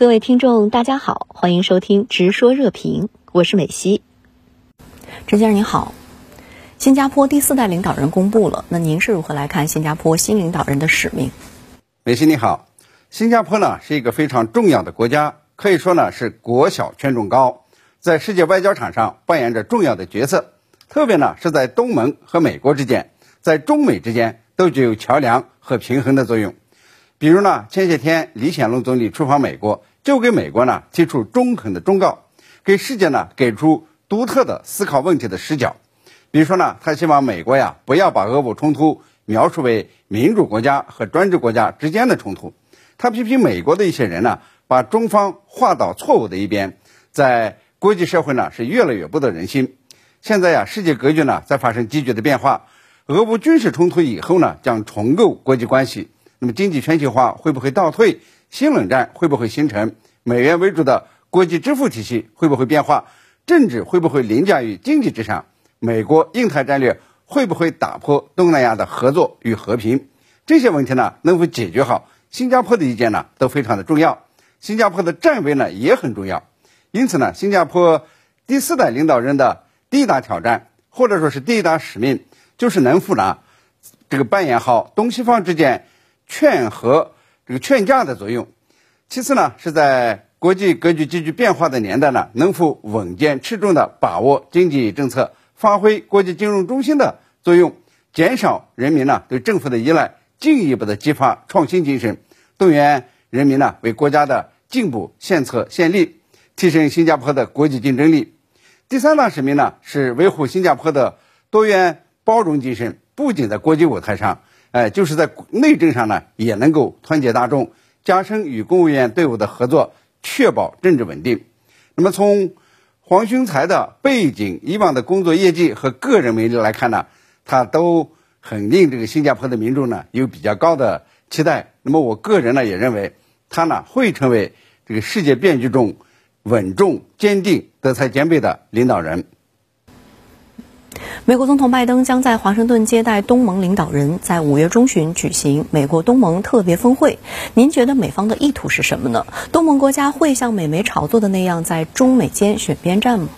各位听众，大家好，欢迎收听《直说热评》，我是美西。陈先生您好，新加坡第四代领导人公布了，那您是如何来看新加坡新领导人的使命？美西你好，新加坡呢是一个非常重要的国家，可以说呢是国小权重高，在世界外交场上扮演着重要的角色，特别呢是在东盟和美国之间，在中美之间都具有桥梁和平衡的作用。比如呢，前些天李显龙总理出访美国，就给美国呢提出中肯的忠告，给世界呢给出独特的思考问题的视角。比如说呢，他希望美国呀不要把俄乌冲突描述为民主国家和专制国家之间的冲突。他批评美国的一些人呢，把中方划到错误的一边，在国际社会呢是越来越不得人心。现在呀，世界格局呢在发生急剧的变化，俄乌军事冲突以后呢将重构国际关系。那么经济全球化会不会倒退？新冷战会不会形成？美元为主的国际支付体系会不会变化？政治会不会凌驾于经济之上？美国印太战略会不会打破东南亚的合作与和平？这些问题呢，能否解决好？新加坡的意见呢，都非常的重要。新加坡的站位呢，也很重要。因此呢，新加坡第四代领导人的第一大挑战，或者说是第一大使命，就是能否呢，这个扮演好东西方之间。劝和这个劝架的作用，其次呢，是在国际格局急剧变化的年代呢，能否稳健持重的把握经济政策，发挥国际金融中心的作用，减少人民呢对政府的依赖，进一步的激发创新精神，动员人民呢为国家的进步献策献力，提升新加坡的国际竞争力。第三大使命呢，是维护新加坡的多元包容精神，不仅在国际舞台上。哎，就是在内政上呢，也能够团结大众，加深与公务员队伍的合作，确保政治稳定。那么从黄循才的背景、以往的工作业绩和个人魅力来看呢，他都很令这个新加坡的民众呢有比较高的期待。那么我个人呢也认为，他呢会成为这个世界变局中稳重、坚定、德才兼备的领导人。美国总统拜登将在华盛顿接待东盟领导人，在五月中旬举行美国东盟特别峰会。您觉得美方的意图是什么呢？东盟国家会像美媒炒作的那样，在中美间选边站吗？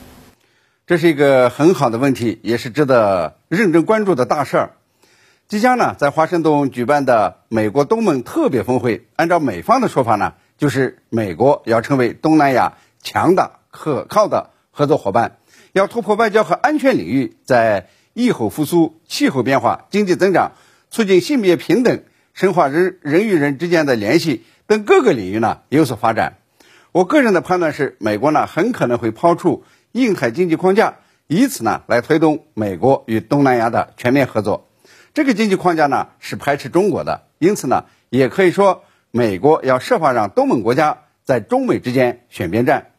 这是一个很好的问题，也是值得认真关注的大事儿。即将呢，在华盛顿举办的美国东盟特别峰会，按照美方的说法呢，就是美国要成为东南亚强大可靠的合作伙伴。要突破外交和安全领域，在疫后复苏、气候变化、经济增长、促进性别平等、深化人人与人之间的联系等各个领域呢有所发展。我个人的判断是，美国呢很可能会抛出印太经济框架，以此呢来推动美国与东南亚的全面合作。这个经济框架呢是排斥中国的，因此呢也可以说，美国要设法让东盟国家在中美之间选边站。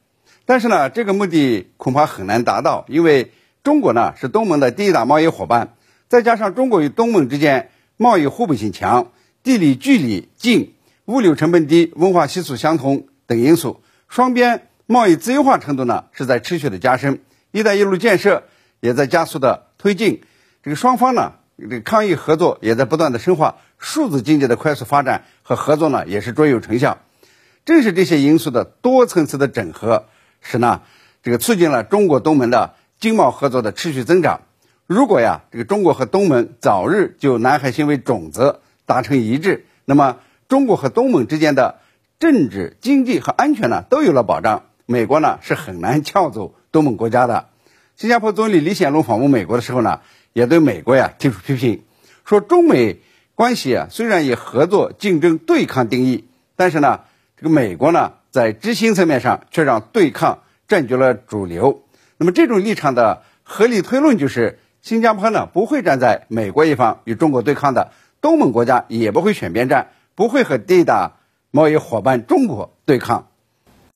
但是呢，这个目的恐怕很难达到，因为中国呢是东盟的第一大贸易伙伴，再加上中国与东盟之间贸易互补性强、地理距离近、物流成本低、文化习俗相同等因素，双边贸易自由化程度呢是在持续的加深，“一带一路”建设也在加速的推进，这个双方呢这个抗疫合作也在不断的深化，数字经济的快速发展和合作呢也是卓有成效，正是这些因素的多层次的整合。是呢，这个促进了中国东盟的经贸合作的持续增长。如果呀，这个中国和东盟早日就南海行为准则达成一致，那么中国和东盟之间的政治、经济和安全呢都有了保障。美国呢是很难撬走东盟国家的。新加坡总理李显龙访问美国的时候呢，也对美国呀提出批评，说中美关系啊虽然以合作、竞争、对抗定义，但是呢，这个美国呢。在执行层面上，却让对抗占据了主流。那么，这种立场的合理推论就是：新加坡呢不会站在美国一方与中国对抗的，东盟国家也不会选边站，不会和第一大贸易伙伴中国对抗。